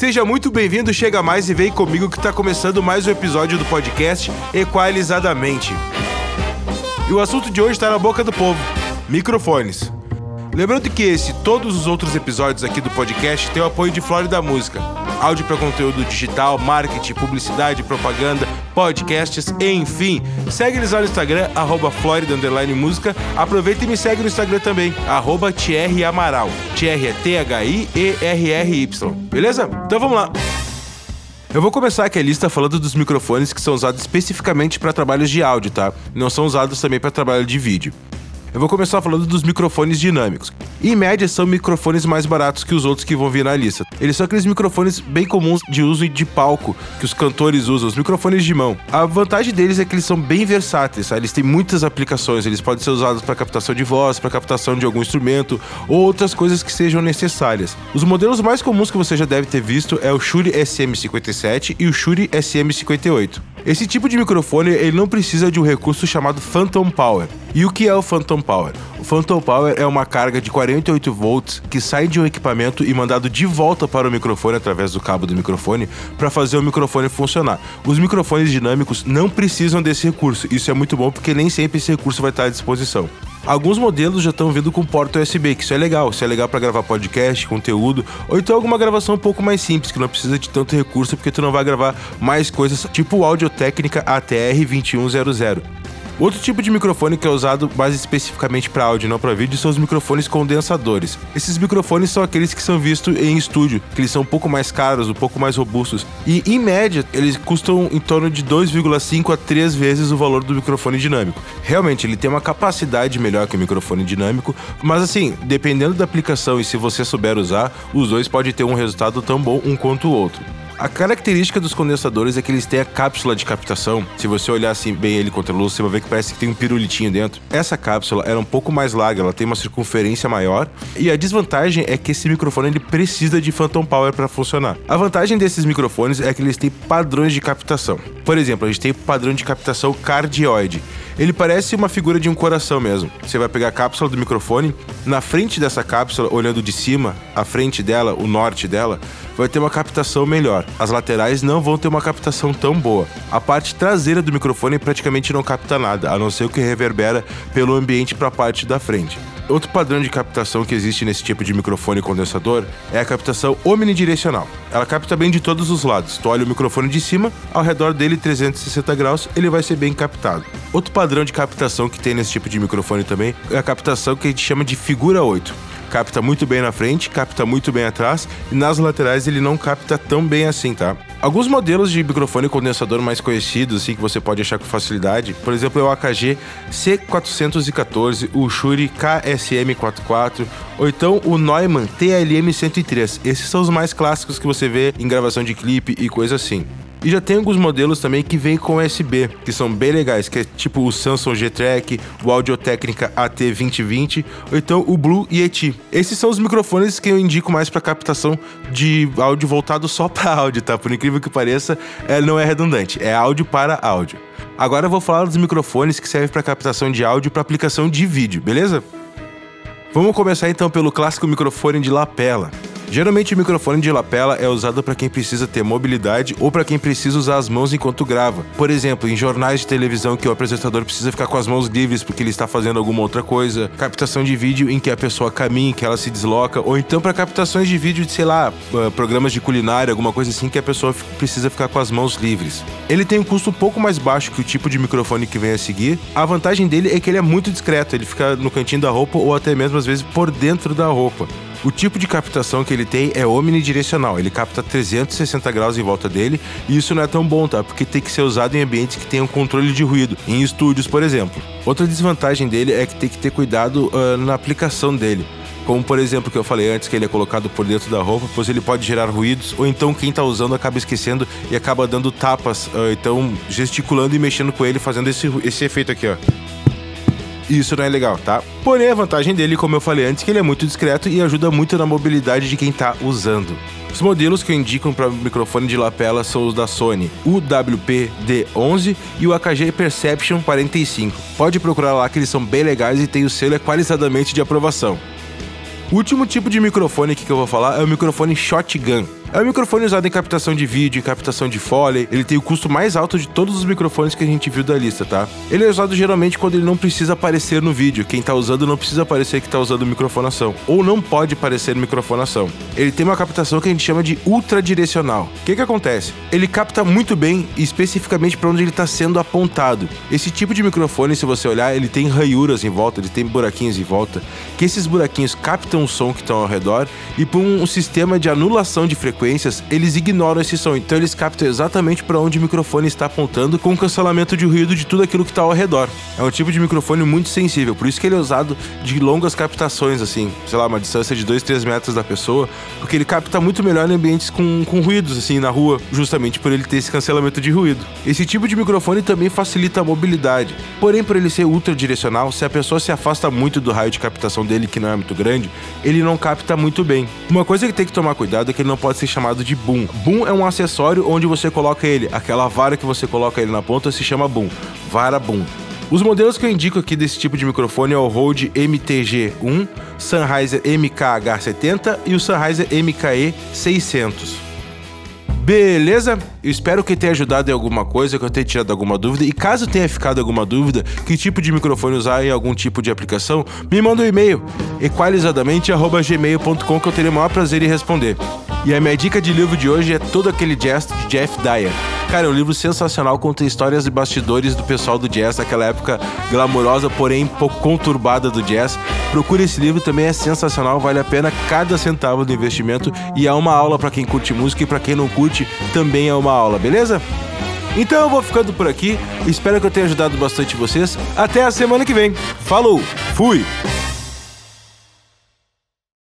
Seja muito bem-vindo, chega mais e vem comigo que tá começando mais um episódio do podcast Equalizadamente. E o assunto de hoje está na boca do povo: microfones. Lembrando que esse e todos os outros episódios aqui do podcast têm o apoio de Flórida Música. Áudio para conteúdo digital, marketing, publicidade, propaganda, podcasts, enfim. Segue eles lá no Instagram, arroba Florida Música. Aproveita e me segue no Instagram também, arroba Thierry Amaral. Thierry é T-H-I-E-R-R-Y. Beleza? Então vamos lá. Eu vou começar aqui a lista falando dos microfones que são usados especificamente para trabalhos de áudio, tá? Não são usados também para trabalho de vídeo. Eu vou começar falando dos microfones dinâmicos. Em média, são microfones mais baratos que os outros que vão vir na lista. Eles são aqueles microfones bem comuns de uso de palco que os cantores usam, os microfones de mão. A vantagem deles é que eles são bem versáteis, tá? eles têm muitas aplicações. Eles podem ser usados para captação de voz, para captação de algum instrumento ou outras coisas que sejam necessárias. Os modelos mais comuns que você já deve ter visto é o Shure SM57 e o Shure SM58. Esse tipo de microfone ele não precisa de um recurso chamado Phantom Power. E o que é o Phantom Power? O Phantom Power é uma carga de 48 volts que sai de um equipamento e mandado de volta para o microfone através do cabo do microfone para fazer o microfone funcionar. Os microfones dinâmicos não precisam desse recurso. Isso é muito bom porque nem sempre esse recurso vai estar à disposição. Alguns modelos já estão vindo com porta USB, que isso é legal. Isso é legal para gravar podcast, conteúdo, ou então alguma gravação um pouco mais simples, que não precisa de tanto recurso, porque tu não vai gravar mais coisas, tipo Audio Técnica ATR 2100. Outro tipo de microfone que é usado mais especificamente para áudio, não para vídeo, são os microfones condensadores. Esses microfones são aqueles que são vistos em estúdio, que eles são um pouco mais caros, um pouco mais robustos. E em média, eles custam em torno de 2,5 a 3 vezes o valor do microfone dinâmico. Realmente, ele tem uma capacidade melhor que o microfone dinâmico, mas assim, dependendo da aplicação e se você souber usar, os dois podem ter um resultado tão bom um quanto o outro. A característica dos condensadores é que eles têm a cápsula de captação. Se você olhar assim bem ele contra a luz, você vai ver que parece que tem um pirulitinho dentro. Essa cápsula era um pouco mais larga, ela tem uma circunferência maior. E a desvantagem é que esse microfone ele precisa de phantom power para funcionar. A vantagem desses microfones é que eles têm padrões de captação. Por exemplo, a gente tem o padrão de captação cardioide. Ele parece uma figura de um coração mesmo. Você vai pegar a cápsula do microfone, na frente dessa cápsula, olhando de cima, a frente dela, o norte dela, vai ter uma captação melhor. As laterais não vão ter uma captação tão boa. A parte traseira do microfone praticamente não capta nada, a não ser o que reverbera pelo ambiente para a parte da frente. Outro padrão de captação que existe nesse tipo de microfone condensador é a captação omnidirecional. Ela capta bem de todos os lados. Tu olha o microfone de cima, ao redor dele 360 graus, ele vai ser bem captado. Outro padrão de captação que tem nesse tipo de microfone também é a captação que a gente chama de figura 8 capta muito bem na frente, capta muito bem atrás e nas laterais ele não capta tão bem assim, tá? Alguns modelos de microfone condensador mais conhecidos, assim, que você pode achar com facilidade, por exemplo, é o AKG C414, o Shure KSM44, ou então o Neumann TLM103. Esses são os mais clássicos que você vê em gravação de clipe e coisa assim. E já tem alguns modelos também que vêm com USB, que são bem legais, que é tipo o Samsung G-Track, o Audio Técnica AT2020, ou então o Blue Yeti. Esses são os microfones que eu indico mais para captação de áudio voltado só para áudio, tá? Por incrível que pareça, é, não é redundante, é áudio para áudio. Agora eu vou falar dos microfones que servem para captação de áudio para aplicação de vídeo, beleza? Vamos começar então pelo clássico microfone de lapela. Geralmente o microfone de lapela é usado para quem precisa ter mobilidade ou para quem precisa usar as mãos enquanto grava. Por exemplo, em jornais de televisão que o apresentador precisa ficar com as mãos livres porque ele está fazendo alguma outra coisa, captação de vídeo em que a pessoa caminha, que ela se desloca, ou então para captações de vídeo de, sei lá, ah, programas de culinária, alguma coisa assim que a pessoa precisa ficar com as mãos livres. Ele tem um custo um pouco mais baixo que o tipo de microfone que vem a seguir. A vantagem dele é que ele é muito discreto, ele fica no cantinho da roupa ou até mesmo às vezes por dentro da roupa. O tipo de captação que ele tem é omnidirecional, ele capta 360 graus em volta dele e isso não é tão bom, tá? Porque tem que ser usado em ambientes que tenham controle de ruído, em estúdios, por exemplo. Outra desvantagem dele é que tem que ter cuidado uh, na aplicação dele. Como por exemplo que eu falei antes, que ele é colocado por dentro da roupa, pois ele pode gerar ruídos, ou então quem tá usando acaba esquecendo e acaba dando tapas, uh, então gesticulando e mexendo com ele, fazendo esse, esse efeito aqui, ó. Isso não é legal, tá? Porém, a vantagem dele, como eu falei antes, é que ele é muito discreto e ajuda muito na mobilidade de quem tá usando. Os modelos que eu indico para microfone de lapela são os da Sony, o WP-D11 e o AKG Perception 45. Pode procurar lá que eles são bem legais e tem o selo equalizadamente de aprovação. O último tipo de microfone que eu vou falar é o microfone shotgun. É um microfone usado em captação de vídeo, captação de foley. Ele tem o custo mais alto de todos os microfones que a gente viu da lista, tá? Ele é usado geralmente quando ele não precisa aparecer no vídeo. Quem tá usando não precisa parecer que tá usando microfonação. Ou não pode parecer microfonação. Ele tem uma captação que a gente chama de ultradirecional. O que que acontece? Ele capta muito bem, especificamente para onde ele está sendo apontado. Esse tipo de microfone, se você olhar, ele tem ranhuras em volta, ele tem buraquinhos em volta, que esses buraquinhos captam o som que estão ao redor e por um sistema de anulação de frequências, eles ignoram esse som. Então eles captam exatamente para onde o microfone está apontando com cancelamento de ruído de tudo aquilo que está ao redor. É um tipo de microfone muito sensível, por isso que ele é usado de longas captações, assim, sei lá, uma distância de 2, 3 metros da pessoa, porque ele capta muito melhor em ambientes com, com ruídos, assim, na rua, justamente por ele ter esse cancelamento de ruído. Esse tipo de microfone também facilita a mobilidade, porém, por ele ser ultradirecional, se a pessoa se afasta muito do raio de captação dele, que não é muito grande, ele não capta muito bem. Uma coisa que tem que tomar cuidado é que ele não pode ser chamado de boom. Boom é um acessório onde você coloca ele, aquela vara que você coloca ele na ponta se chama boom, vara boom. Os modelos que eu indico aqui desse tipo de microfone é o Rode MTG1, Sennheiser MKH70 e o Sennheiser MKE 600. Beleza? Eu espero que tenha ajudado em alguma coisa, que eu tenha tirado alguma dúvida. E caso tenha ficado alguma dúvida, que tipo de microfone usar em algum tipo de aplicação, me manda um e-mail equalizadamente@gmail.com que eu terei o maior prazer em responder. E a minha dica de livro de hoje é Todo Aquele Jazz de Jeff Dyer. Cara, é um livro sensacional, conta histórias de bastidores do pessoal do jazz, naquela época glamurosa, porém pouco conturbada do jazz. Procure esse livro, também é sensacional, vale a pena cada centavo do investimento e é uma aula para quem curte música e para quem não curte também é uma aula, beleza? Então eu vou ficando por aqui, espero que eu tenha ajudado bastante vocês. Até a semana que vem. Falou, fui!